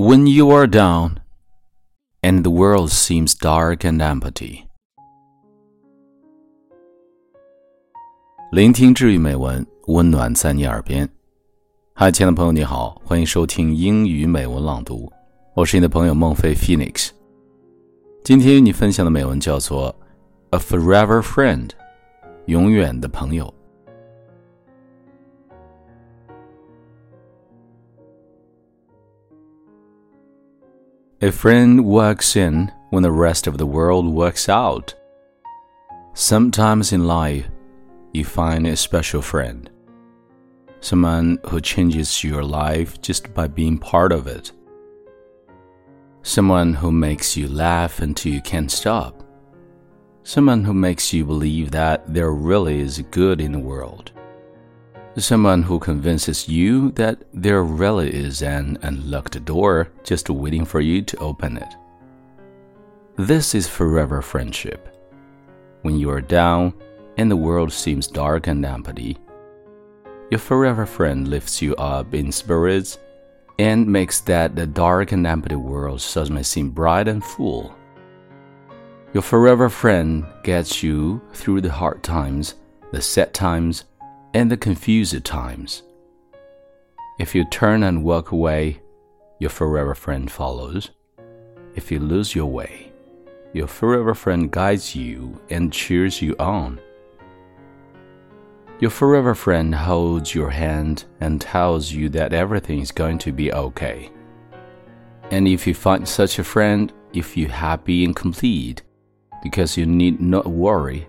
when you are down and the world seems dark and empty. 聆听治愈美文，温暖在你耳边。嗨，亲爱的朋友，你好，欢迎收听英语美文朗读，我是你的朋友孟非 Phoenix。今天与你分享的美文叫做《A Forever Friend》，永远的朋友。A friend works in when the rest of the world works out. Sometimes in life, you find a special friend. Someone who changes your life just by being part of it. Someone who makes you laugh until you can't stop. Someone who makes you believe that there really is good in the world someone who convinces you that there really is an unlocked door just waiting for you to open it. This is forever friendship. When you are down and the world seems dark and empty, your forever friend lifts you up in spirits and makes that the dark and empty world suddenly seem bright and full. Your forever friend gets you through the hard times, the sad times, and the confused times. If you turn and walk away, your forever friend follows. If you lose your way, your forever friend guides you and cheers you on. Your forever friend holds your hand and tells you that everything is going to be okay. And if you find such a friend, if you feel happy and complete because you need not worry